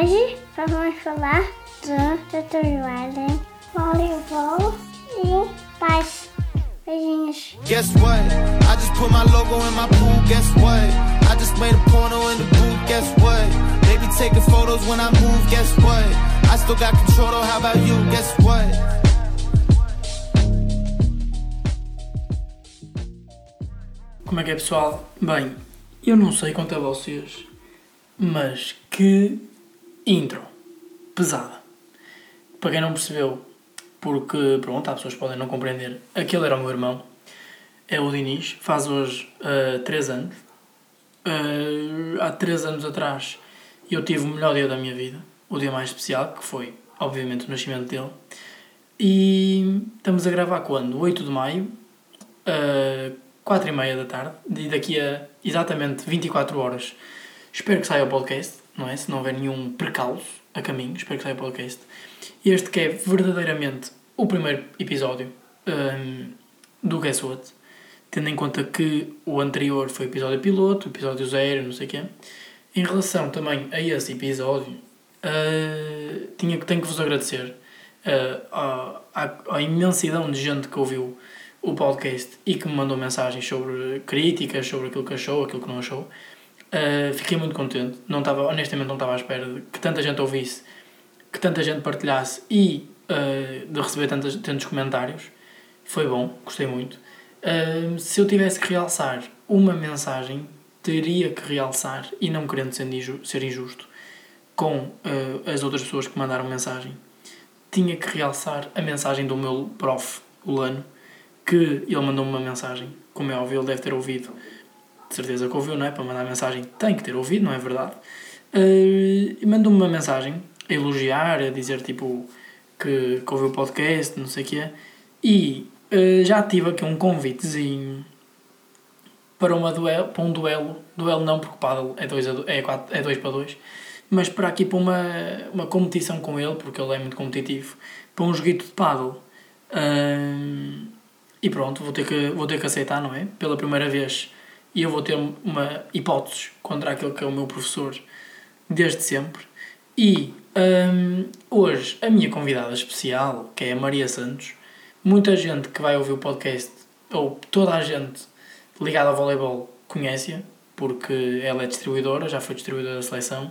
Hoje vamos falar de tatuagem, voleibol e paz. Beijinhos. Guess what? I just put my logo in my pool. Guess what? I just made a porno in the booth. Guess what? They be taking photos when I move. Guess what? I still got control. Though. How about you? Guess what? Como é que é pessoal? Bem, eu não sei quanto a vocês, mas que intro pesada. Para quem não percebeu, porque pronto, há pessoas que podem não compreender, aquele era o meu irmão, é o Diniz, faz hoje 3 uh, anos. Uh, há 3 anos atrás eu tive o melhor dia da minha vida, o dia mais especial, que foi obviamente o nascimento dele. E estamos a gravar quando? 8 de maio, uh, 4 e meia da tarde, e daqui a exatamente 24 horas espero que saia o podcast, não é? Se não houver nenhum precalço a caminho, espero que saia o podcast. Este que é verdadeiramente o primeiro episódio um, do Guess What, tendo em conta que o anterior foi episódio piloto, episódio zero, não sei o quê. Em relação também a esse episódio, uh, tinha, tenho que vos agradecer uh, à, à, à imensidão de gente que ouviu o podcast e que me mandou mensagens sobre críticas, sobre aquilo que achou, aquilo que não achou. Uh, fiquei muito contente. Não estava, honestamente, não estava à espera de que tanta gente ouvisse, que tanta gente partilhasse e uh, de receber tantos, tantos comentários. Foi bom, gostei muito. Uh, se eu tivesse que realçar uma mensagem, teria que realçar, e não querendo ser injusto, ser injusto com as outras pessoas que mandaram mensagem, tinha que realçar a mensagem do meu prof, o Lano, que ele mandou-me uma mensagem, como é óbvio, ele deve ter ouvido, de certeza que ouviu, não é? Para mandar mensagem tem que ter ouvido, não é verdade? Uh, mandou-me uma mensagem a elogiar, a dizer tipo que, que ouviu o podcast, não sei o quê, e uh, já tive aqui um convitezinho para, uma duelo, para um duelo, duelo não porque o é 2 é quatro, é dois para 2, mas para aqui para uma, uma competição com ele, porque ele é muito competitivo, para um joguito de paddle. Uh, e pronto, vou ter, que, vou ter que aceitar, não é? Pela primeira vez. E eu vou ter uma hipótese contra aquele que é o meu professor desde sempre. E um, hoje a minha convidada especial, que é a Maria Santos, muita gente que vai ouvir o podcast, ou toda a gente ligada ao voleibol, conhece-a, porque ela é distribuidora, já foi distribuidora da seleção.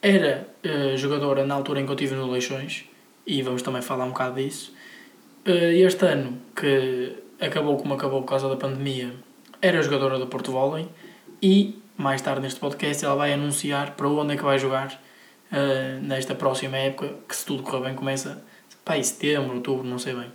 Era uh, jogadora na altura em que eu estive no Leixões, e vamos também falar um bocado disso. Uh, este ano, que acabou como acabou por causa da pandemia, era jogadora do Porto Volley e mais tarde neste podcast ela vai anunciar para onde é que vai jogar uh, nesta próxima época, que se tudo correr bem começa pá, em setembro, outubro, não sei bem.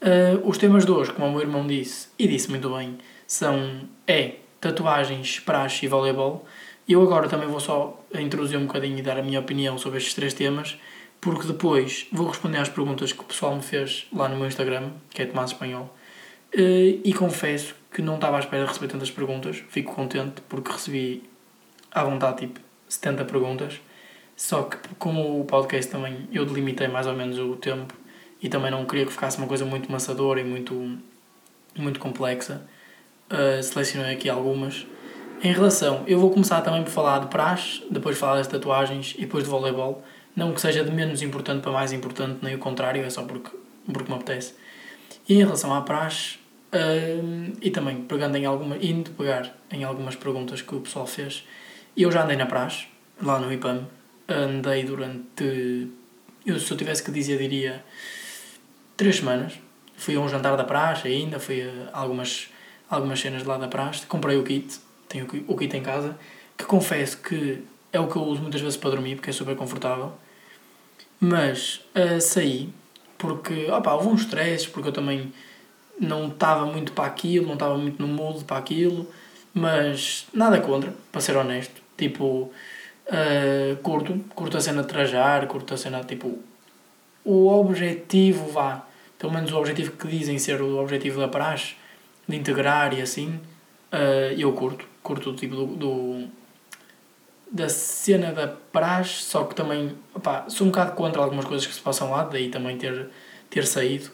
Uh, os temas de hoje, como o meu irmão disse, e disse muito bem, são é tatuagens, praxe e voleibol. Eu agora também vou só introduzir um bocadinho e dar a minha opinião sobre estes três temas porque depois vou responder às perguntas que o pessoal me fez lá no meu Instagram, que é Tomás Espanhol, e confesso que não estava à espera de receber tantas perguntas, fico contente porque recebi à vontade tipo 70 perguntas, só que como o podcast também eu delimitei mais ou menos o tempo e também não queria que ficasse uma coisa muito maçadora e muito, muito complexa, uh, selecionei aqui algumas. Em relação, eu vou começar também por falar de praxe, depois falar das tatuagens e depois de voleibol, não que seja de menos importante para mais importante, nem o contrário, é só porque, porque me apetece. E em relação à praxe, e também pegando em alguma, indo pegar em algumas perguntas que o pessoal fez, eu já andei na praxe, lá no IPAM, andei durante, eu, se eu tivesse que dizer, diria três semanas. Fui a um jantar da praxe ainda, fui a algumas, algumas cenas lá da praxe, comprei o kit, tenho o kit em casa, que confesso que é o que eu uso muitas vezes para dormir, porque é super confortável. Mas uh, saí porque opa, houve uns stresses, porque eu também não estava muito para aquilo, não estava muito no mood para aquilo, mas nada contra, para ser honesto. Tipo, uh, curto, curto a cena de trajar, curto a cena, tipo, o objetivo, vá, pelo menos o objetivo que dizem ser o objetivo da praxe, de integrar e assim, uh, eu curto, curto o tipo do, do da cena da praxe, só que também opá, sou um bocado contra algumas coisas que se passam lá, daí também ter, ter saído.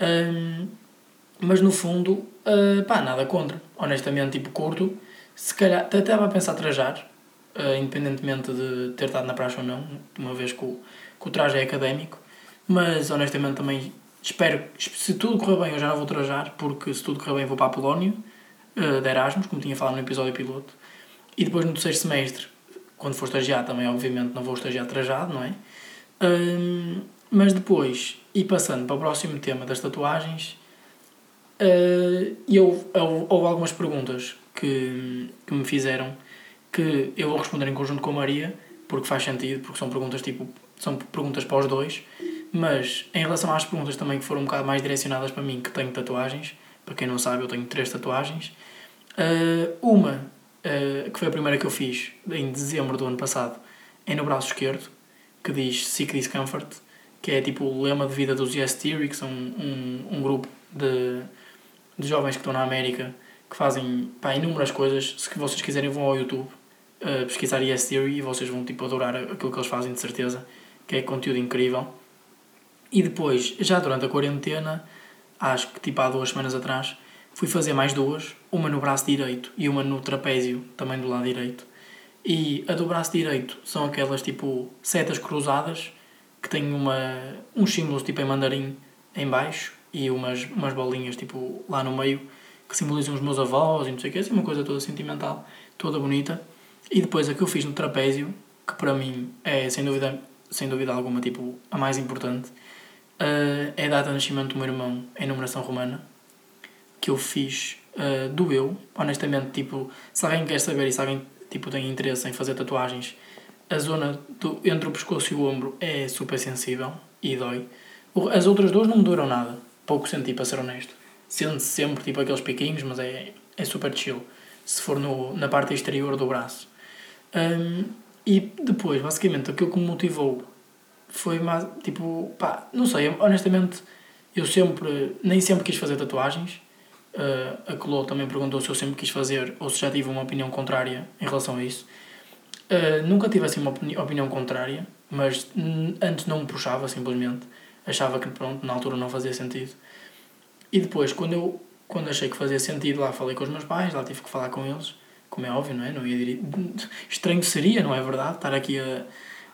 Um, mas no fundo, uh, pá, nada contra. Honestamente, tipo, curto. Se calhar, até estava a pensar trajar, uh, independentemente de ter estado na praxe ou não, uma vez que o, que o traje é académico. Mas honestamente também espero, se tudo correr bem, eu já não vou trajar, porque se tudo correr bem, vou para a Polónia, uh, de Erasmus, como tinha falado no episódio piloto. E depois no terceiro semestre, quando for estagiar, também obviamente não vou estagiar trajado, não é? Mas depois, e passando para o próximo tema das tatuagens, uh, eu, eu, houve algumas perguntas que, que me fizeram que eu vou responder em conjunto com a Maria, porque faz sentido, porque são perguntas tipo, são perguntas para os dois, mas em relação às perguntas também que foram um bocado mais direcionadas para mim, que tenho tatuagens, para quem não sabe, eu tenho três tatuagens. Uh, uma, uh, que foi a primeira que eu fiz em dezembro do ano passado, é no braço esquerdo, que diz Seek Discomfort, que é tipo o lema de vida dos Yes Theory, que são um, um, grupo de, de jovens que estão na América que fazem pá, inúmeras coisas. Se vocês quiserem, vão ao YouTube uh, pesquisar Yes Theory e vocês vão tipo, adorar aquilo que eles fazem, de certeza, que é conteúdo incrível. E depois, já durante a quarentena, acho que tipo há duas semanas atrás, fui fazer mais duas, uma no braço direito e uma no trapézio, também do lado direito. E a do braço direito são aquelas tipo setas cruzadas que têm uma, uns símbolos tipo em mandarim em baixo e umas, umas bolinhas tipo lá no meio que simbolizam os meus avós e não sei o que, assim uma coisa toda sentimental, toda bonita. E depois a que eu fiz no trapézio, que para mim é sem dúvida, sem dúvida alguma tipo a mais importante, uh, é a data de nascimento do meu irmão em numeração romana, que eu fiz, uh, doeu, honestamente, tipo, se alguém quer saber e se alguém tipo, tem interesse em fazer tatuagens, a zona do, entre o pescoço e o ombro é super sensível e dói. As outras duas não me duram nada, pouco senti para ser honesto. Sente-se sempre tipo aqueles piquinhos, mas é, é super chill se for no, na parte exterior do braço. Um, e depois, basicamente, aquilo que me motivou foi mais, tipo, pá, não sei, honestamente, eu sempre, nem sempre quis fazer tatuagens, Uh, a Clô também perguntou se eu sempre quis fazer ou se já tive uma opinião contrária em relação a isso. Uh, nunca tive assim uma opini opinião contrária, mas antes não me puxava simplesmente. Achava que pronto, na altura não fazia sentido. E depois, quando eu quando achei que fazia sentido, lá falei com os meus pais, lá tive que falar com eles, como é óbvio, não é? Não ia dir... Estranho seria, não é verdade? Estar aqui a,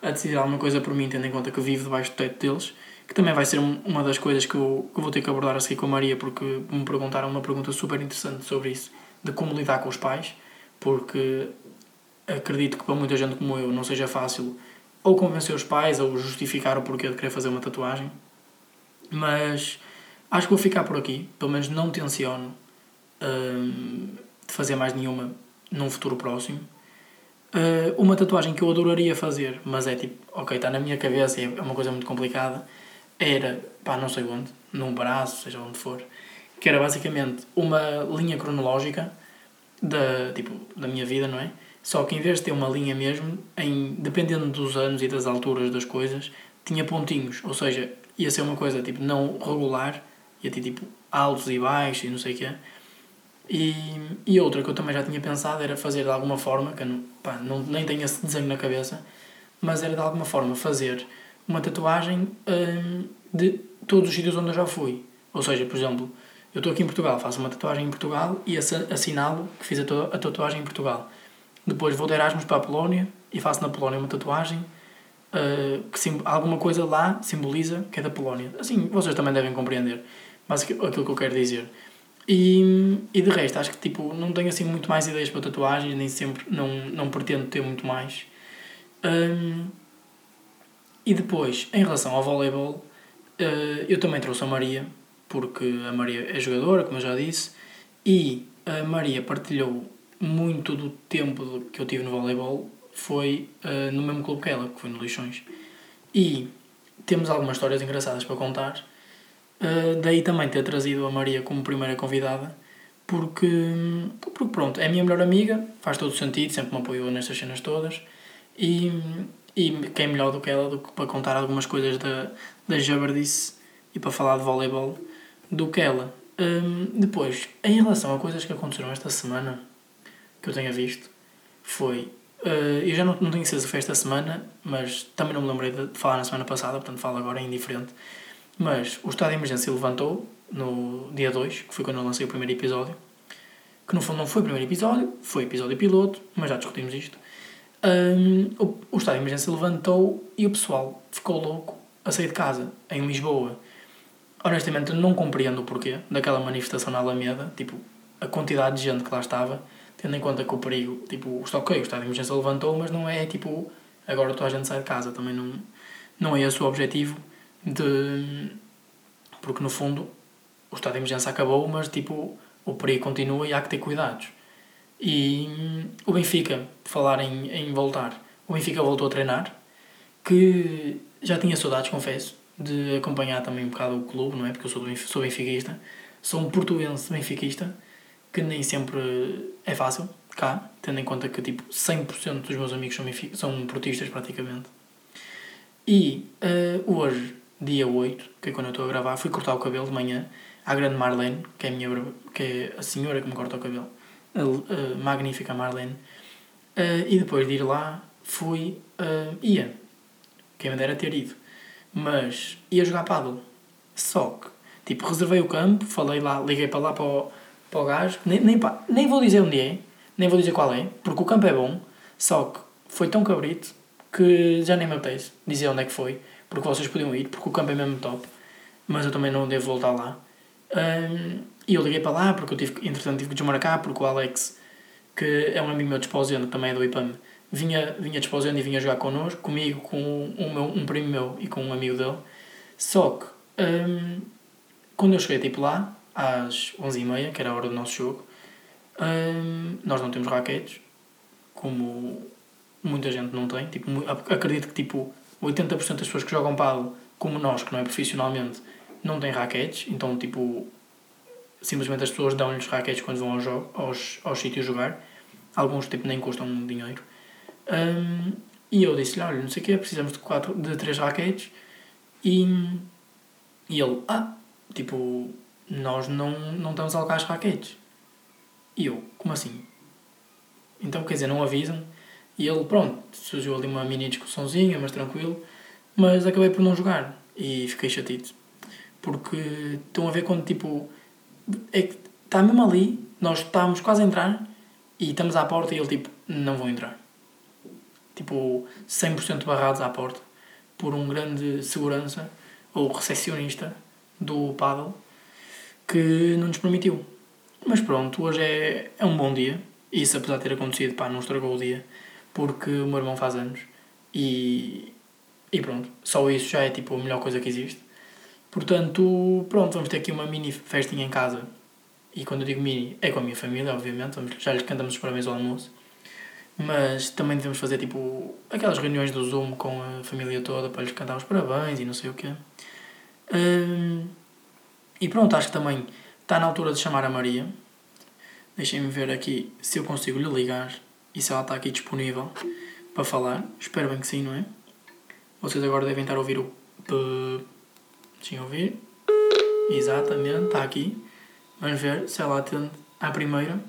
a decidir alguma coisa por mim, tendo em conta que vivo debaixo do teto deles que também vai ser uma das coisas que eu, que eu vou ter que abordar a seguir com a Maria, porque me perguntaram uma pergunta super interessante sobre isso, de como lidar com os pais, porque acredito que para muita gente como eu não seja fácil ou convencer os pais ou justificar o porquê de querer fazer uma tatuagem, mas acho que vou ficar por aqui, pelo menos não tenciono hum, de fazer mais nenhuma num futuro próximo. Uh, uma tatuagem que eu adoraria fazer, mas é tipo, ok, está na minha cabeça e é uma coisa muito complicada, era, pá, não sei onde, num braço, seja onde for, que era basicamente uma linha cronológica da, tipo, da minha vida, não é? Só que em vez de ter uma linha mesmo, em, dependendo dos anos e das alturas das coisas, tinha pontinhos, ou seja, ia ser uma coisa tipo não regular, ia ter tipo altos e baixos e não sei o quê. E, e outra que eu também já tinha pensado era fazer de alguma forma, que eu não, pá, não, nem tenho esse desenho na cabeça, mas era de alguma forma fazer uma tatuagem hum, de todos os sítios onde eu já fui. Ou seja, por exemplo, eu estou aqui em Portugal, faço uma tatuagem em Portugal e assinalo que fiz a, a tatuagem em Portugal. Depois vou de Erasmus para a Polónia e faço na Polónia uma tatuagem uh, que alguma coisa lá simboliza que é da Polónia. Assim, vocês também devem compreender mas aquilo que eu quero dizer. E, e de resto, acho que tipo, não tenho assim muito mais ideias para tatuagens, nem sempre, não, não pretendo ter muito mais. Um, e depois, em relação ao voleibol, uh, eu também trouxe a Maria, porque a Maria é jogadora, como eu já disse, e a Maria partilhou muito do tempo que eu tive no voleibol foi uh, no mesmo clube que ela, que foi no Lixões. E temos algumas histórias engraçadas para contar. Uh, daí também ter trazido a Maria como primeira convidada, porque, porque pronto, é a minha melhor amiga, faz todo o sentido, sempre me apoiou nestas cenas todas. E, e quem é melhor do que ela do que para contar algumas coisas da, da Jabardice e para falar de voleibol do que ela. Um, depois, em relação a coisas que aconteceram esta semana, eu tenha visto, foi. Uh, eu já não, não tenho certeza se foi esta semana, mas também não me lembrei de, de falar na semana passada, portanto falo agora, indiferente. Mas o estado de emergência levantou no dia 2, que foi quando eu lancei o primeiro episódio. Que no fundo não foi o primeiro episódio, foi episódio piloto, mas já discutimos isto. hum, o, o estado de emergência levantou e o pessoal ficou louco a sair de casa, em Lisboa. Honestamente, não compreendo o porquê daquela manifestação na Alameda, tipo, a quantidade de gente que lá estava, tendo em conta que o perigo, tipo, está ok, o estado de emergência levantou, mas não é tipo, agora toda a gente sai de casa, também não, não é esse o objetivo de. Porque no fundo o estado de emergência acabou, mas tipo, o perigo continua e há que ter cuidados. E o Benfica, falar em, em voltar, o Benfica voltou a treinar, que já tinha saudades, confesso, de acompanhar também um bocado o clube, não é? Porque eu sou, do, sou benfiquista, sou um portuense benfiquista, que nem sempre é fácil, cá, tendo em conta que tipo 100% dos meus amigos são, são portistas praticamente. E uh, hoje, dia 8, que é quando eu estou a gravar, fui cortar o cabelo de manhã à grande Marlene, que é a, minha, que é a senhora que me corta o cabelo, a, a magnífica Marlene. Uh, e depois de ir lá, fui, uh, ia, quem me dera ter ido, mas ia jogar paddle. Só que, tipo, reservei o campo, falei lá, liguei para lá para o, para o gajo, nem, nem, nem vou dizer onde é, nem vou dizer qual é, porque o campo é bom, só que foi tão cabrito que já nem me apetece dizer onde é que foi, porque vocês podiam ir, porque o campo é mesmo top, mas eu também não devo voltar lá. Um, e eu liguei para lá, porque eu tive, entretanto tive que desmarcar, porque o Alex, que é um amigo meu de Esposendo, também é do IPAM, vinha, vinha de Esposendo e vinha jogar connosco, comigo, com um, meu, um primo meu e com um amigo dele. Só que, um, quando eu cheguei tipo lá, às 11h30, que era a hora do nosso jogo, um, nós não temos raquetes, como muita gente não tem. Tipo, acredito que tipo 80% das pessoas que jogam paddle, como nós, que não é profissionalmente, não têm raquetes. Então, tipo, simplesmente as pessoas dão-lhes raquetes quando vão aos, aos, aos sítios jogar. Alguns, tipo, nem custam dinheiro. Um, e eu disse-lhe, olha, não sei o quê, precisamos de, quatro, de três raquetes. E, e ele, ah, tipo, nós não, não estamos a alocar as raquetes. E eu, como assim? Então, quer dizer, não avisam. E ele, pronto, surgiu ali uma mini discussãozinha, mas tranquilo. Mas acabei por não jogar. E fiquei chateado. Porque estão a ver quando, tipo, é que está mesmo ali, nós estávamos quase a entrar e estamos à porta e ele, tipo, não vão entrar. Tipo, 100% barrados à porta por um grande segurança ou recepcionista do paddle que não nos permitiu. Mas pronto, hoje é, é um bom dia. Isso, apesar de ter acontecido, pá, não estragou o dia. Porque o meu irmão faz anos. E, e pronto, só isso já é tipo a melhor coisa que existe. Portanto, pronto, vamos ter aqui uma mini festinha em casa. E quando eu digo mini, é com a minha família, obviamente. Vamos, já lhes cantamos os parabéns ao almoço. Mas também devemos fazer tipo aquelas reuniões do Zoom com a família toda para lhes cantar os parabéns e não sei o quê. Hum, e pronto, acho que também está na altura de chamar a Maria. Deixem-me ver aqui se eu consigo lhe ligar e se ela está aqui disponível para falar. Espero bem que sim, não é? Vocês agora devem estar a ouvir o. Deixem ouvir. Exatamente, está aqui. Vamos ver se ela atende à primeira.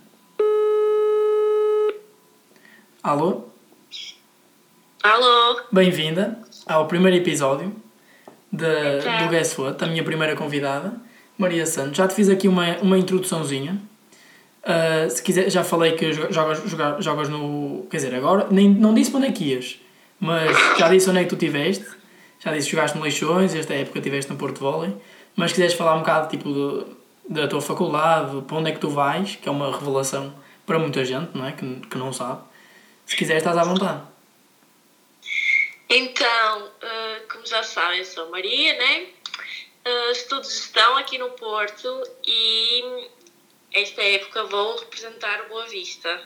Alô? Alô? Bem-vinda ao primeiro episódio de, do Guess What, a minha primeira convidada. Maria Santos, já te fiz aqui uma, uma introduçãozinha. Uh, se quiser, já falei que jogas, jogas, jogas no. Quer dizer, agora nem, não disse para onde é que ias, mas já disse onde é que tu estiveste. Já disse que jogaste no Leixões, esta época estiveste no Porto Volley. Mas se quiseres falar um bocado tipo, de, da tua faculdade, para onde é que tu vais, que é uma revelação para muita gente, não é? Que, que não sabe. Se quiseres, estás à vontade. Então, uh, como já sabem, sou Maria, né? Uh, estudo gestão aqui no Porto e esta época vou representar o Boa Vista.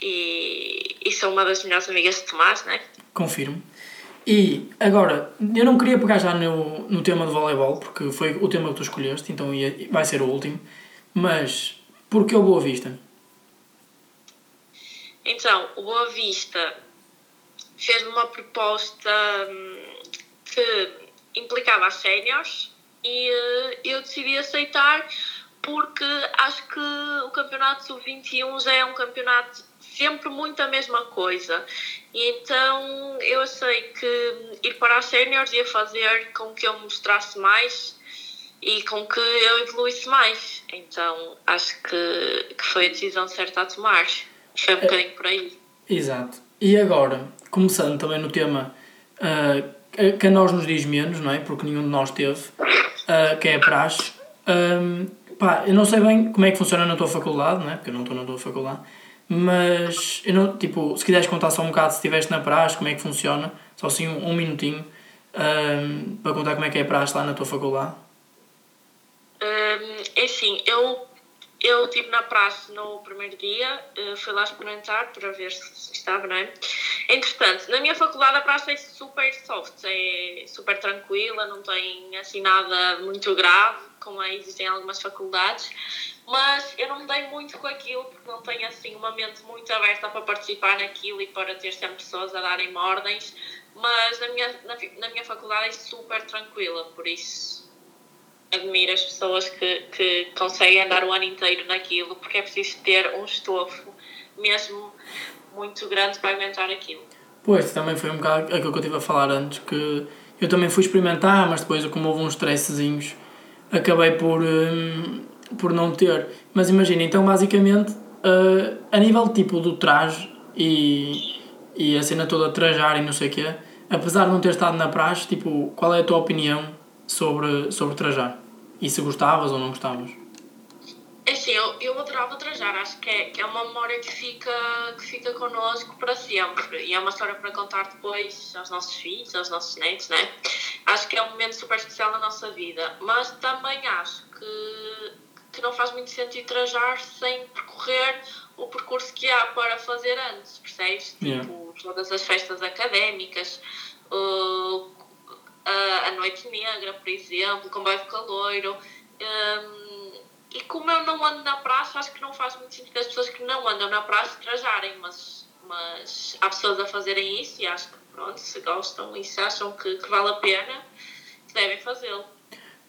E, e sou uma das melhores amigas de Tomás, né? Confirmo. E agora, eu não queria pegar já no, no tema do voleibol, porque foi o tema que tu escolheste, então ia, vai ser o último. Mas, porquê o Boa Vista? Então, o Boa Vista fez-me uma proposta hum, que implicava as séniores e uh, eu decidi aceitar porque acho que o campeonato sub-21 já é um campeonato sempre muito a mesma coisa. E então eu achei que ir para as séniores ia fazer com que eu mostrasse mais e com que eu evoluísse mais. Então acho que, que foi a decisão certa a tomar. Foi um é, bocadinho por aí. Exato. E agora, começando também no tema uh, que a nós nos diz menos, não é? Porque nenhum de nós teve, uh, que é a praxe. Um, pá, eu não sei bem como é que funciona na tua faculdade, não é? Porque eu não estou na tua faculdade. Mas, eu não, tipo, se quiseres contar só um bocado se estiveste na praxe, como é que funciona, só assim um, um minutinho, um, para contar como é que é a praxe lá na tua faculdade. Um, é assim, eu eu estive na praxe no primeiro dia, eh, fui lá experimentar para ver se estava, não é? Entretanto, na minha faculdade a praxe é super soft, é super tranquila, não tem assim nada muito grave, como é, existem algumas faculdades, mas eu não me dei muito com aquilo porque não tenho assim uma mente muito aberta para participar naquilo e para ter sempre pessoas a darem ordens, mas na minha, na, na minha faculdade é super tranquila, por isso admiro as pessoas que, que conseguem andar o ano inteiro naquilo, porque é preciso ter um estofo mesmo muito grande para aguentar aquilo. Pois, também foi um bocado aquilo que eu estive a falar antes, que eu também fui experimentar, mas depois, como houve uns stressezinhos, acabei por, hum, por não ter. Mas imagina, então basicamente, uh, a nível tipo do traje e, e a cena toda trajar e não sei o quê, apesar de não ter estado na praxe, tipo, qual é a tua opinião sobre, sobre trajar? E se gostavas ou não gostavas? É assim, eu, eu adorava trajar, acho que é, que é uma memória que fica, que fica connosco para sempre e é uma história para contar depois aos nossos filhos, aos nossos netos, né? Acho que é um momento super especial na nossa vida, mas também acho que, que não faz muito sentido trajar sem percorrer o percurso que há para fazer antes, percebes? Yeah. Tipo, todas as festas académicas, uh, a Noite Negra, por exemplo, Comboio de Caloiro. Um, e como eu não ando na praça, acho que não faz muito sentido as pessoas que não andam na praça trajarem, mas, mas há pessoas a fazerem isso e acho que, pronto, se gostam e se acham que, que vale a pena, devem fazê-lo.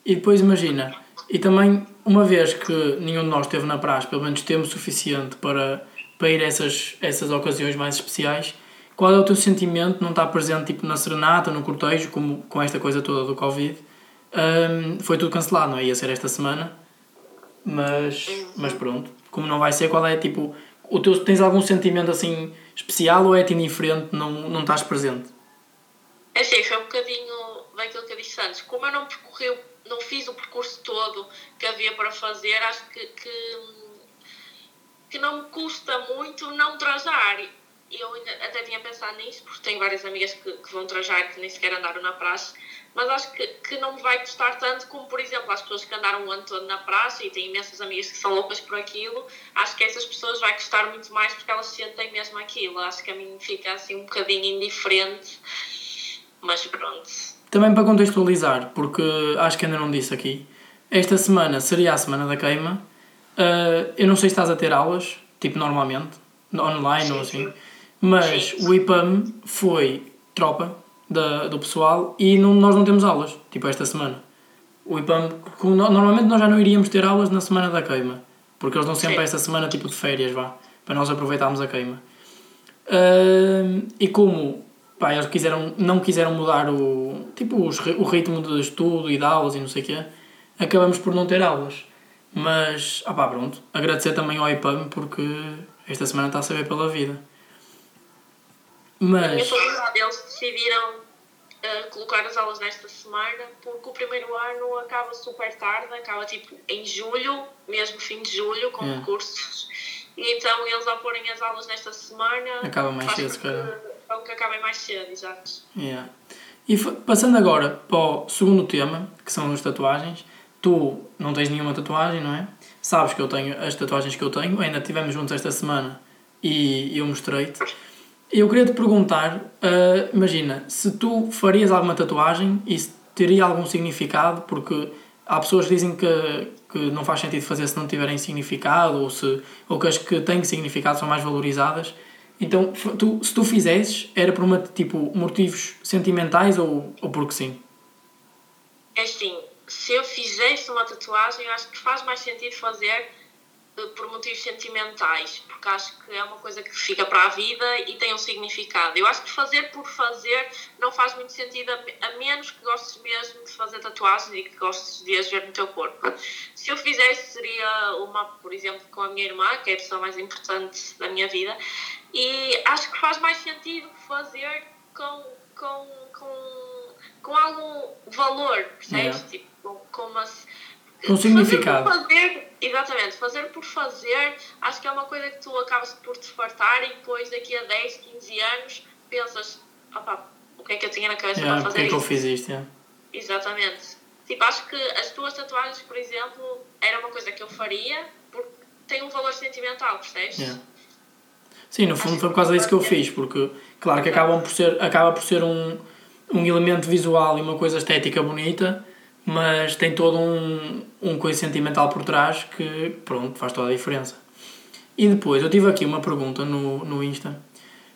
E depois imagina, e também, uma vez que nenhum de nós esteve na praça, pelo menos tempo suficiente para, para ir a essas, essas ocasiões mais especiais, qual é o teu sentimento não estar presente tipo, na serenata, no cortejo, como com esta coisa toda do Covid? Um, foi tudo cancelado, não é? Ia ser esta semana, mas, mas pronto. Como não vai ser, qual é tipo. O teu, tens algum sentimento assim especial ou é-te indiferente, não, não estás presente? É sim, foi um bocadinho daquilo que eu disse antes. Como eu não percorri, não fiz o percurso todo que havia para fazer, acho que, que, que não me custa muito não trajar eu até tinha pensado nisso, porque tenho várias amigas que, que vão trajar que nem sequer andaram na praxe, mas acho que, que não me vai custar tanto como, por exemplo, as pessoas que andaram o ano todo na praxe e têm imensas amigas que são loucas por aquilo, acho que essas pessoas vai custar muito mais porque elas sentem mesmo aquilo. Acho que a mim fica assim um bocadinho indiferente, mas pronto. Também para contextualizar, porque acho que ainda não disse aqui, esta semana seria a semana da queima. Uh, eu não sei se estás a ter aulas, tipo normalmente, online sim, ou assim. Sim mas o IPAM foi tropa da, do pessoal e não, nós não temos aulas, tipo esta semana. O IPAM, normalmente nós já não iríamos ter aulas na semana da queima, porque eles dão sempre Sim. esta semana tipo de férias, vá, para nós aproveitarmos a queima. Uh, e como pá, eles quiseram, não quiseram mudar o, tipo, os, o ritmo de estudo e de aulas e não sei o quê, acabamos por não ter aulas. Mas, ah pá, pronto, agradecer também ao IPAM porque esta semana está a saber pela vida. Mas... Minha faculdade eles decidiram uh, colocar as aulas nesta semana porque o primeiro ano acaba super tarde, acaba tipo em julho, mesmo fim de julho, com yeah. cursos. E então eles ao porem as aulas nesta semana acaba mais cedo, se calhar. que acabem mais cedo, exato. Yeah. E passando agora para o segundo tema, que são as tatuagens, tu não tens nenhuma tatuagem, não é? Sabes que eu tenho as tatuagens que eu tenho, ainda estivemos juntos esta semana e eu mostrei-te. Eu queria te perguntar, uh, imagina, se tu farias alguma tatuagem e se teria algum significado, porque há pessoas que dizem que, que não faz sentido fazer se não tiverem significado ou, se, ou que as que têm significado são mais valorizadas. Então, tu, se tu fizesses, era por uma, tipo, motivos sentimentais ou, ou porque sim? É assim, se eu fizesse uma tatuagem, eu acho que faz mais sentido fazer por motivos sentimentais, porque acho que é uma coisa que fica para a vida e tem um significado. Eu acho que fazer por fazer não faz muito sentido, a menos que gostes mesmo de fazer tatuagens e que gostes de as ver no teu corpo. Se eu fizesse, seria uma, por exemplo, com a minha irmã, que é a pessoa mais importante da minha vida, E acho que faz mais sentido fazer com, com, com, com algum valor, percebes? Yeah. Tipo, com, com uma. Com significado. Fazer, exatamente, fazer por fazer, acho que é uma coisa que tu acabas por te fartar e depois daqui a 10, 15 anos pensas, opá, o que é que eu tinha na cabeça Yeah, para porque fazer é que eu isto? fiz isto? yeah. Exatamente. Tipo, acho que as tuas tatuagens, por exemplo, era uma coisa que eu faria porque tem um valor sentimental, percebes? Yeah. Sim, no fundo foi por causa disso que eu fiz, porque claro que acabam por ser, acaba por ser um, um elemento visual e uma coisa estética bonita, mas tem todo um, um coisa sentimental por trás que pronto, faz toda a diferença. E depois eu tive aqui uma pergunta no, no Insta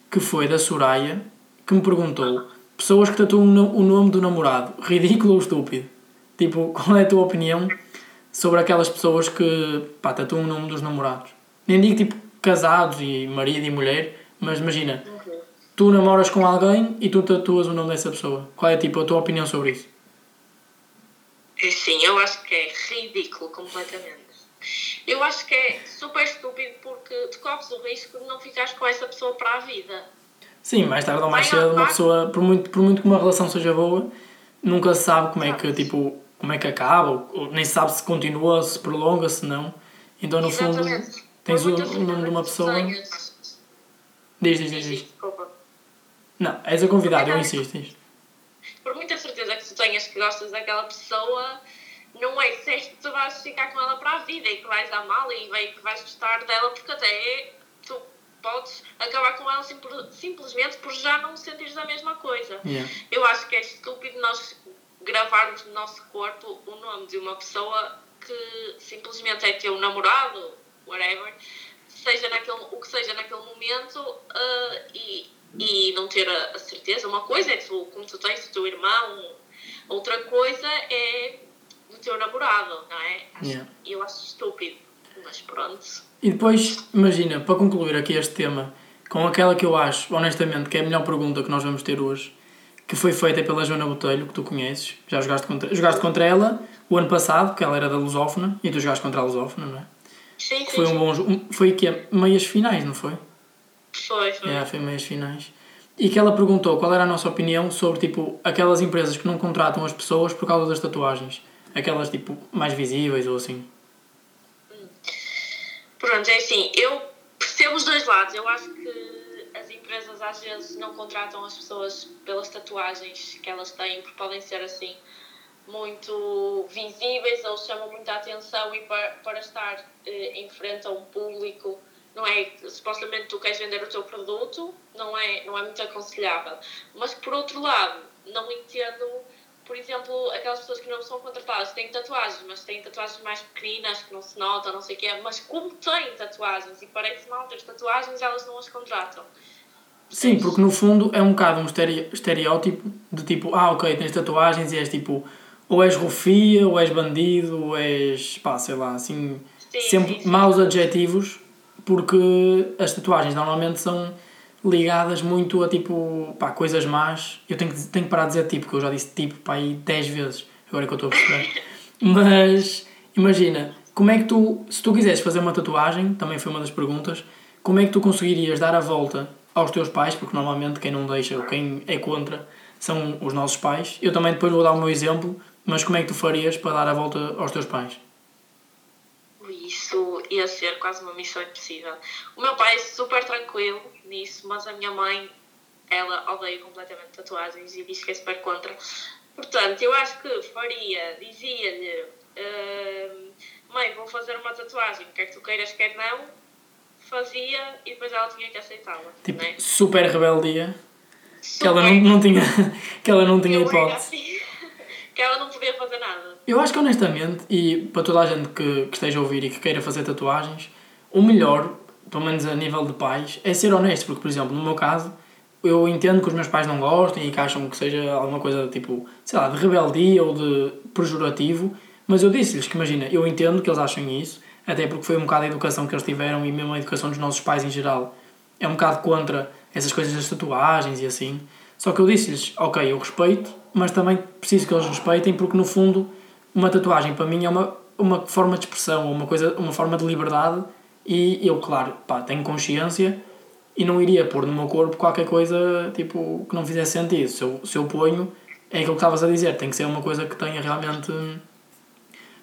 que foi da Soraya que me perguntou pessoas que tatuam o nome do namorado, ridículo ou estúpido? Tipo, qual é a tua opinião sobre aquelas pessoas que pá, tatuam o nome dos namorados? Nem digo tipo casados e marido e mulher, mas imagina, tu namoras com alguém e tu tatuas o nome dessa pessoa. Qual é tipo a tua opinião sobre isso? E Sim, eu acho que é ridículo completamente. Eu acho que é super estúpido porque tu corres o risco de não ficares com essa pessoa para a vida. Sim, mais tarde ou mais Vai cedo uma pessoa, por muito, por muito que uma relação seja boa, nunca se sabe como é que tipo, como é que acaba, ou, ou nem sabe se continua, se prolonga, se não. Então no fundo Exatamente. tens Por o, o nome de uma pessoa. Diz, diz, diz, Diz. Não, és a convidada, eu insisto. diz. Muita certeza que tu tenhas que gostas daquela pessoa, não é certo que tu vais ficar com ela para a vida e que vais amá-la e que vais gostar dela, porque até tu podes acabar com ela simple- simplesmente por já não sentires a mesma coisa. Yeah. Eu acho que é estúpido nós gravarmos no nosso corpo o nome de uma pessoa que simplesmente é teu namorado, whatever, seja naquele, o que seja naquele momento ah, e, e não ter a, a certeza. Uma coisa é tu, como tu tens o teu irmão, outra coisa é do teu namorado, não é? Acho- Yeah. Eu acho estúpido, mas pronto. E depois, imagina, para concluir aqui este tema, com aquela que eu acho, honestamente, que é a melhor pergunta que nós vamos ter hoje, que foi feita pela Joana Botelho, que tu conheces, já jogaste contra, jogaste contra ela o ano passado, porque ela era da Lusófona, e tu jogaste contra a Lusófona, não é? Sim, sim, foi um bom jogo, foi que é meias finais, não foi? Foi, foi. É, foi meias finais. E que ela perguntou qual era a nossa opinião sobre, tipo, aquelas empresas que não contratam as pessoas por causa das tatuagens. Aquelas, tipo, mais visíveis ou assim. Pronto, é assim, eu percebo os dois lados. Eu acho que as empresas às vezes não contratam as pessoas pelas tatuagens que elas têm, porque podem ser assim muito visíveis ou chamam muita atenção e para, para estar eh, em frente a um público, não é? Supostamente tu queres vender o teu produto, não é, não é muito aconselhável. Mas por outro lado, não entendo, por exemplo, aquelas pessoas que não são contratadas, têm tatuagens, mas têm tatuagens mais pequeninas que não se notam, não sei o quê, mas como têm tatuagens e parece mal ter tatuagens, elas não as contratam. Sim, porque no fundo é um bocado um estere- estereótipo de tipo, ah, ok, tens tatuagens e és tipo, ou és rufia, ou és bandido, ou és, pá, sei lá, assim, Sim, sempre sim, sim. maus adjetivos, porque as tatuagens normalmente são ligadas muito a tipo, pá, coisas más. Eu tenho que, tenho que parar de dizer tipo, porque eu já disse tipo, pá, aí 10 vezes, agora é que eu estou a perceber. Mas, imagina, como é que tu, se tu quisesses fazer uma tatuagem, também foi uma das perguntas, como é que tu conseguirias dar a volta aos teus pais, porque normalmente quem não deixa ou quem é contra são os nossos pais. Eu também depois vou dar o meu exemplo, mas como é que tu farias para dar a volta aos teus pais? Isso ia ser quase uma missão impossível. O meu pai é super tranquilo nisso, mas a minha mãe, ela odeia completamente tatuagens e diz que é super contra. Portanto, eu acho que faria, dizia-lhe, "Hum, mãe, vou fazer uma tatuagem, quer que tu queiras, quer não, fazia e depois ela tinha que aceitá-la. Tipo, né? super rebeldia, que ela não, Super. não tinha, que ela não tinha hipótese. Que ela não podia fazer nada. Eu acho que honestamente, e para toda a gente que, que esteja a ouvir e que queira fazer tatuagens, o melhor, pelo menos a nível de pais, é ser honesto, porque por exemplo, no meu caso, eu entendo que os meus pais não gostem e que acham que seja alguma coisa tipo, sei lá, de rebeldia ou de pejorativo, mas eu disse-lhes que imagina, eu entendo que eles achem isso, até porque foi um bocado a educação que eles tiveram e mesmo a educação dos nossos pais em geral é um bocado contra essas coisas das tatuagens e assim. Só que eu disse-lhes, ok, eu respeito, mas também preciso que eles respeitem porque no fundo uma tatuagem para mim é uma, uma forma de expressão, uma, coisa, uma forma de liberdade e eu, claro, pá, tenho consciência e não iria pôr no meu corpo qualquer coisa tipo, que não fizesse sentido. Se eu, se eu ponho, é aquilo que estavas a dizer, tem que ser uma coisa que tenha realmente,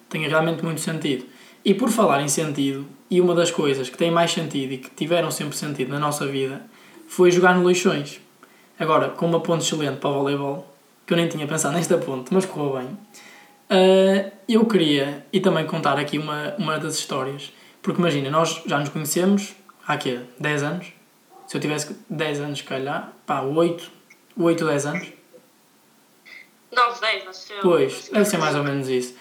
tenha realmente muito sentido. E por falar em sentido, e uma das coisas que tem mais sentido e que tiveram sempre sentido na nossa vida foi jogar no Leixões. Agora, com uma ponte excelente para o voleibol, que eu nem tinha pensado nesta ponte, mas correu bem. Uh, eu queria, e também contar aqui uma, uma das histórias, porque imagina, nós já nos conhecemos há quê? 10 anos? Se eu tivesse 10 anos, se calhar, pá, 8, 8, 10 anos. 9, 10, não sei. Pois, deve ser mais ou menos isso.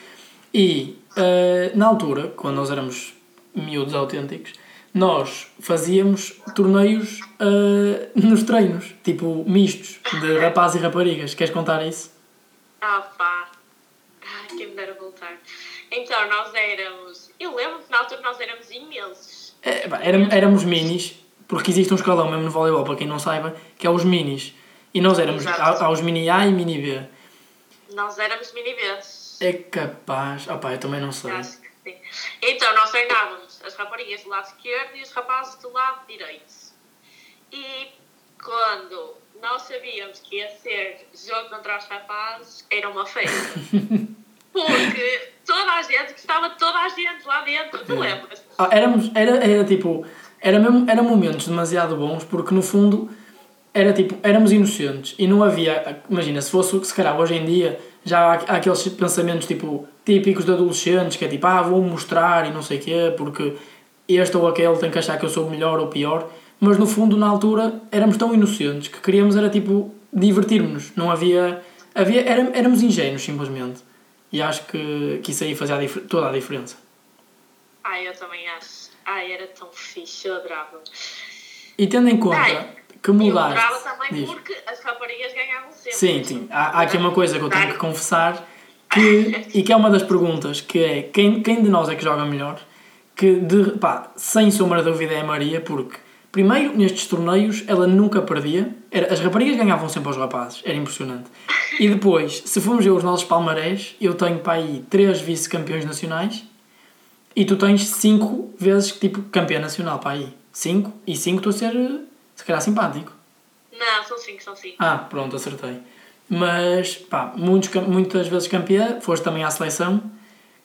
E uh, na altura, quando nós éramos miúdos autênticos, nós fazíamos torneios uh, nos treinos, tipo mistos, de rapazes e raparigas. Queres contar isso? Ah, pá. quem me dera voltar. Então, nós éramos. Eu lembro que na altura nós éramos imensos. É, pá, éramos, éramos minis, porque existe um escalão mesmo no voleibol, para quem não saiba, que é os minis. E nós éramos. Há, há os mini A e mini B. Nós éramos mini B. É capaz. Ah, pá, eu também não sei. Acho que sim. Então, nós treinávamos as raparigas do lado esquerdo e os rapazes do lado direito. E quando nós sabíamos que ia ser jogo contra os rapazes, era uma festa. Porque toda a gente, estava toda a gente lá dentro, tu lembras? Ah, éramos, era, era tipo, era mesmo, eram momentos demasiado bons porque no fundo era tipo, éramos inocentes e não havia, imagina, se fosse, se calhar hoje em dia já há, há aqueles pensamentos tipo típicos de adolescentes que é tipo, ah, vou mostrar e não sei o quê, porque este ou aquele tem que achar que eu sou melhor ou pior, mas no fundo na altura éramos tão inocentes que queríamos era tipo divertir-nos, não havia, havia era, éramos ingênuos simplesmente. E acho que, que isso aí fazia a toda a diferença. Ai, eu também acho. Ai, era tão fixe, eu adorava. E tendo em conta Ai, que mudaste... Eu adorava também diz. porque as raparigas ganhavam sempre. Sim, sim. Há, há aqui uma coisa que eu tenho que confessar que, e que é uma das perguntas, que é quem, quem de nós é que joga melhor? Que, de, pá, sem sombra de dúvida é a Maria, porque Primeiro, nestes torneios, ela nunca perdia. Era, as raparigas ganhavam sempre aos rapazes, era impressionante. E depois, se formos ver os nossos palmarés, eu tenho para aí 3 vice-campeões nacionais e tu tens 5 vezes tipo campeã nacional para aí. 5 e 5 estou a ser, se calhar, simpático. Não, são 5, são 5. Ah, pronto, acertei. Mas, pá, muitos, muitas vezes campeã, foste também à seleção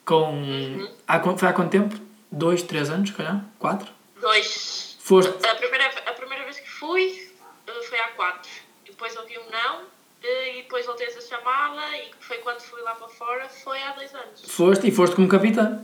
com. Uhum. Há, foi há quanto tempo? 2, 3 anos, se calhar? 4? 2. Foste... A primeira, a primeira vez que fui eh, foi há quatro. Depois ouvi um não eh, e depois voltei essa chamada e foi quando fui lá para fora, foi há dois anos. Foste e foste como capitã.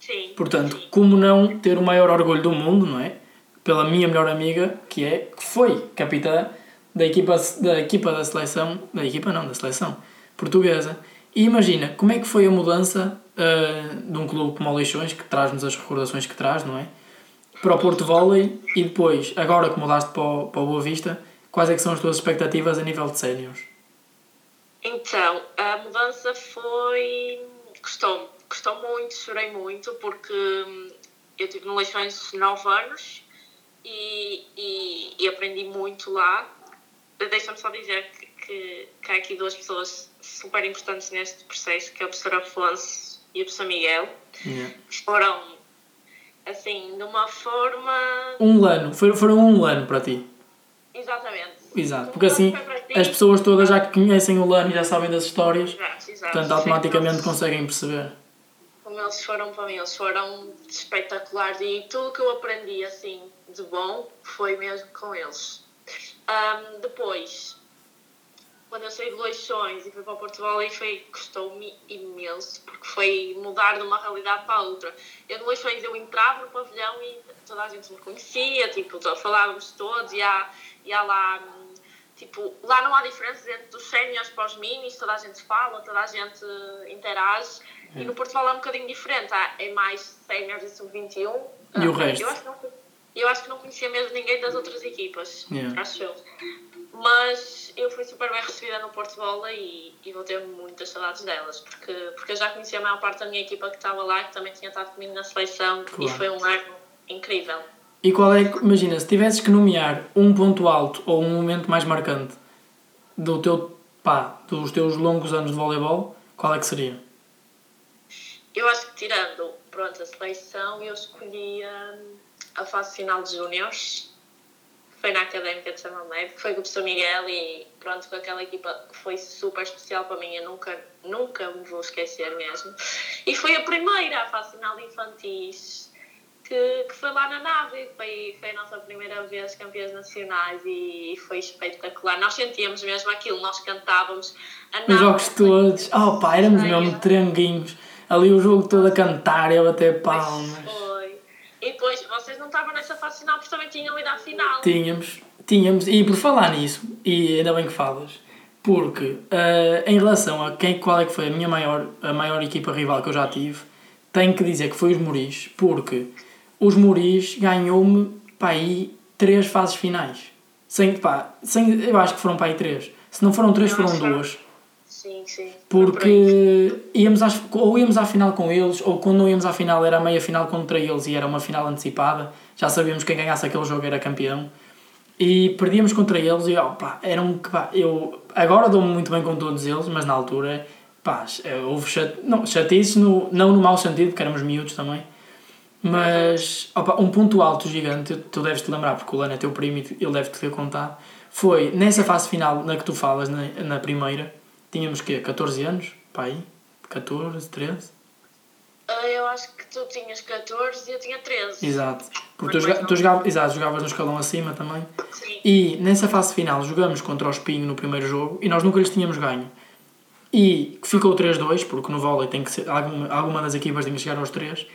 Sim. Portanto, sim. como não ter o maior orgulho do mundo, não é? Pela minha melhor amiga, que é, que foi capitã da equipa, da equipa da seleção, da equipa não, da seleção portuguesa. E imagina, como é que foi a mudança uh, de um clube como o Leixões, que traz-nos as recordações que traz, não é? para o Porto Volley e depois, agora que mudaste para o, para o Boa Vista, quais é que são as tuas expectativas a nível de séniores? Então, a mudança foi... custou-me. Custou muito, chorei muito, porque hum, eu tive no Leixões 9 anos e, e, e, aprendi muito lá. Deixa-me só dizer que, que, que, há aqui duas pessoas super importantes neste processo, que é o professor Afonso e o professor Miguel. Yeah. Foram assim, de uma forma. Um ano, foram, foram um ano para ti. Exatamente. Exato, porque assim as pessoas todas já conhecem o Lano e já sabem das histórias, exato, exato. portanto automaticamente conseguem perceber. Como eles foram para mim, eles foram espetaculares e tudo que eu aprendi assim de bom foi mesmo com eles. Um, depois, quando eu saí de Leixões e fui para Portugal, aí foi, custou-me imenso, porque foi mudar de uma realidade para a outra. Eu de Leixões, eu entrava no pavilhão e toda a gente me conhecia, tipo, falávamos todos, e há, e há lá, tipo, lá não há diferença entre os séniores para os minis, toda a gente fala, toda a gente interage, e no Portugal é um bocadinho diferente, há, é mais séniores e sub-21. E o resto? Eu acho, não, eu acho que não conhecia mesmo ninguém das outras equipas, yeah. acho eu. Mas eu fui super bem recebida no Porto Bola e, e vou ter muitas saudades delas, porque, porque eu já conhecia a maior parte da minha equipa que estava lá, que também tinha estado comigo na seleção, claro. e foi um ano incrível. E qual é, imagina, se tivesses que nomear um ponto alto ou um momento mais marcante do teu, pá, dos teus longos anos de voleibol, qual é que seria? Eu acho que tirando, pronto, a seleção, eu escolhia a fase final de júniores, foi na Académica de Samamé, foi com o professor Miguel e pronto, com aquela equipa que foi super especial para mim, eu nunca, nunca me vou esquecer mesmo. E foi a primeira, a fase final de infantis, que, que foi lá na nave, foi, foi a nossa primeira vez campeãs nacionais e, foi espetacular. Nós sentíamos mesmo aquilo, nós cantávamos a nave. Os jogos todos, oh pá, éramos mesmo tranguinhos, ali o jogo todo a cantar e a bater palmas. E depois, vocês não estavam nessa fase final porque também tinham ido à final. Tínhamos, tínhamos, e por falar nisso, e ainda bem que falas, porque uh, em relação a quem, qual é que foi a minha maior, a maior equipa rival que eu já tive, tenho que dizer que foi os Moris, porque os Moris ganhou-me para aí três fases finais. Sem, pá, sem, eu acho que foram para aí três. Se não foram três, foram duas. Sim, sim. Porque íamos às, ou íamos à final com eles, ou quando não íamos à final era a meia final contra eles e era uma final antecipada. Já sabíamos que quem ganhasse aquele jogo era campeão. E perdíamos contra eles e opa, era um pá, eu agora dou-me muito bem com todos eles, mas na altura pá, houve chat, não, chatices, no, não no mau sentido, porque éramos miúdos também mas opa, um ponto alto gigante, tu deves te lembrar, porque o Lano é teu primo e ele deve te ter contado. Foi nessa fase final na que tu falas, na, na primeira, tínhamos que 14 anos, pai, 14, 13. Eu acho que tu tinhas 14 e eu tinha 13. Exato. Porque tu, joga, tu jogavas, exato, jogavas no escalão acima também. Sim. E nessa fase final jogamos contra o Espinho no primeiro jogo e nós nunca lhes tínhamos ganho. E ficou 3-2, porque no vôlei tem que ser, alguma, alguma das equipas tem que chegar aos 3.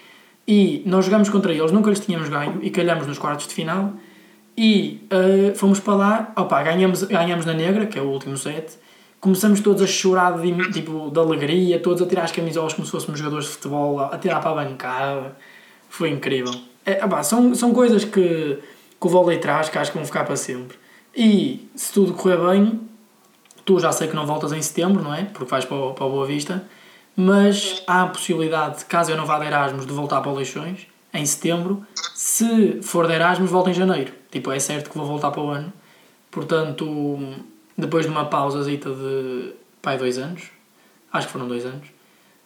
E nós jogámos contra eles, nunca lhes tínhamos ganho e calhamos nos quartos de final. E uh, fomos para lá, opa, ganhamos, ganhamos na negra, que é o último set. Começamos todos a chorar de, tipo, de alegria, todos a tirar as camisolas como se fôssemos jogadores de futebol, a tirar para a bancada. Foi incrível. É, opa, são, são coisas que, que o vôlei traz que acho que vão ficar para sempre. E se tudo correr bem, tu já sei que não voltas em setembro, não é? Porque vais para para o Boa Vista mas há a possibilidade, caso eu não vá de Erasmus, de voltar para o Leixões em setembro. Se for de Erasmus, volto em janeiro. Tipo, é certo que vou voltar para o ano. Portanto, depois de uma pausa de pai, dois anos, acho que foram dois anos,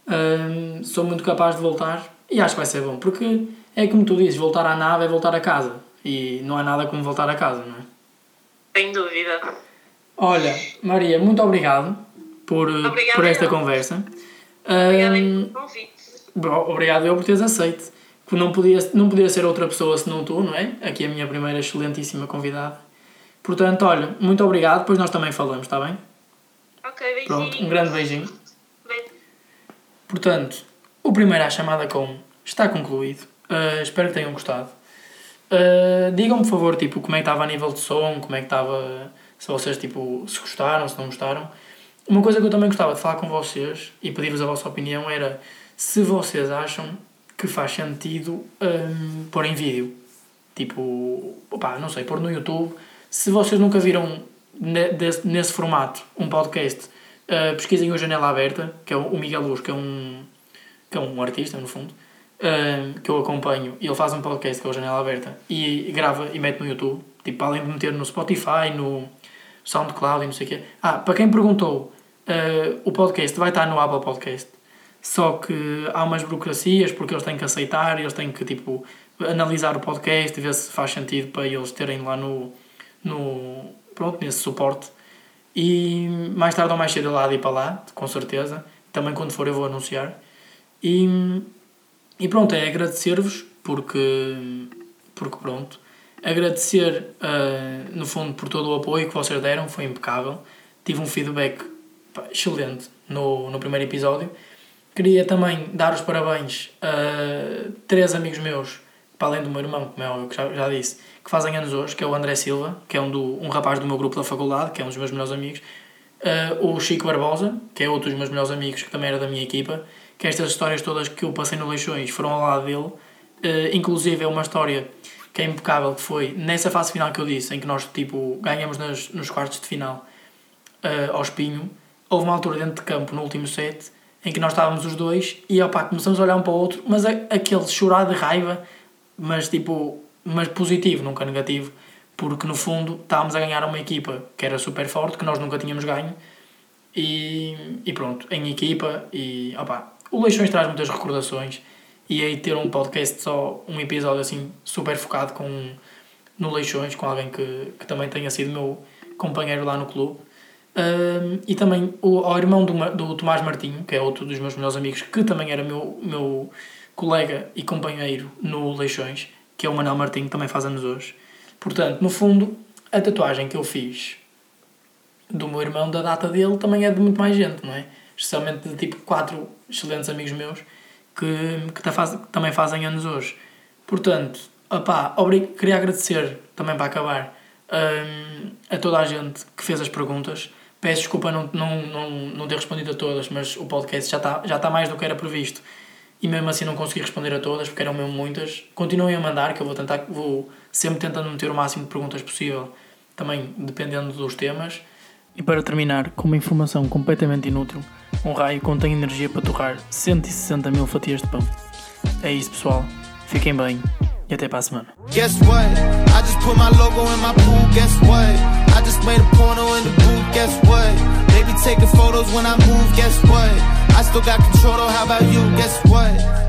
hum, sou muito capaz de voltar e acho que vai ser bom, porque é como tu dizes, voltar à nave é voltar a casa e não há nada como voltar a casa, não é? Sem dúvida. Olha, Maria, muito obrigado por, por esta conversa. Obrigada um, pelo convite. Obrigado eu por teres aceito. Não podia, não podia ser outra pessoa senão tu, não é? Aqui a minha primeira excelentíssima convidada. Portanto, olha, muito obrigado, depois nós também falamos, está bem? Ok, beijinho. Pronto, um grande beijinho. Beijo. Portanto, o primeiro à chamada com está concluído. Uh, espero que tenham gostado. Uh, Digam-me, por favor, tipo, como é que estava a nível de som, como é que estava, se vocês, tipo, se gostaram, se não gostaram. Uma coisa que eu também gostava de falar com vocês e pedir-vos a vossa opinião era se vocês acham que faz sentido um, pôr em vídeo. Tipo, opa, não sei, pôr no YouTube. Se vocês nunca viram nesse, formato um podcast, uh, pesquisem o Janela Aberta, que é o Miguel Luz, que é um, que é um artista, no fundo, uh, que eu acompanho. Ele faz um podcast que é o Janela Aberta e grava e mete no YouTube. Tipo, além de meter no Spotify, no SoundCloud e não sei o quê. Ah, para quem perguntou Uh, o podcast vai estar no Apple Podcast. Só que há umas burocracias porque eles têm que aceitar, eles têm que tipo analisar o podcast ver se faz sentido para eles terem lá no, no pronto, nesse suporte. E mais tarde ou mais cedo lá de ir para lá, com certeza. Também quando for eu vou anunciar. E, e pronto, é agradecer-vos porque, porque pronto, agradecer uh, no fundo por todo o apoio que vocês deram, foi impecável. Tive um feedback excelente no, no primeiro episódio. Queria também dar os parabéns a três amigos meus, para além do meu irmão, como é óbvio que já, já disse, que fazem anos hoje, que é o André Silva, que é um, do, um rapaz do meu grupo da faculdade, que é um dos meus melhores amigos, uh, o Chico Barbosa, que é outro dos meus melhores amigos, que também era da minha equipa, que estas histórias todas que eu passei no Leixões foram ao lado dele, uh, inclusive é uma história que é impecável, que foi nessa fase final que eu disse, em que nós tipo, ganhamos nas, nos quartos de final uh, ao Espinho, houve uma altura dentro de campo, no último set, em que nós estávamos os dois e opá, começamos a olhar um para o outro, mas aquele chorar de raiva, mas tipo, mas positivo, nunca negativo, porque no fundo estávamos a ganhar uma equipa que era super forte, que nós nunca tínhamos ganho, e, e pronto, em equipa, e opá, o Leixões traz muitas recordações, e aí ter um podcast só, um episódio assim super focado com no Leixões, com alguém que, que também tenha sido meu companheiro lá no clube. Um, e também o, ao irmão do, do Tomás Martinho, que é outro dos meus melhores amigos, que também era meu, meu colega e companheiro no Leixões, que é o Manuel Martinho, também faz anos hoje. Portanto, no fundo, a tatuagem que eu fiz do meu irmão, da data dele, também é de muito mais gente, não é? Especialmente de tipo quatro excelentes amigos meus que, que, faz, que também fazem anos hoje. Portanto, opá, queria agradecer também para acabar um, a toda a gente que fez as perguntas. Peço desculpa não, não, não, não ter respondido a todas, mas o podcast já está já tá mais do que era previsto e mesmo assim não consegui responder a todas porque eram mesmo muitas. Continuem a mandar, que eu vou tentar, vou sempre tentando meter o máximo de perguntas possível, também dependendo dos temas. E para terminar, com uma informação completamente inútil, um raio contém energia para torrar 160 mil fatias de pão. É isso pessoal, fiquem bem e até para a semana. Guess what? Taking photos when I move, guess what? I still got control, though. how about you, guess what?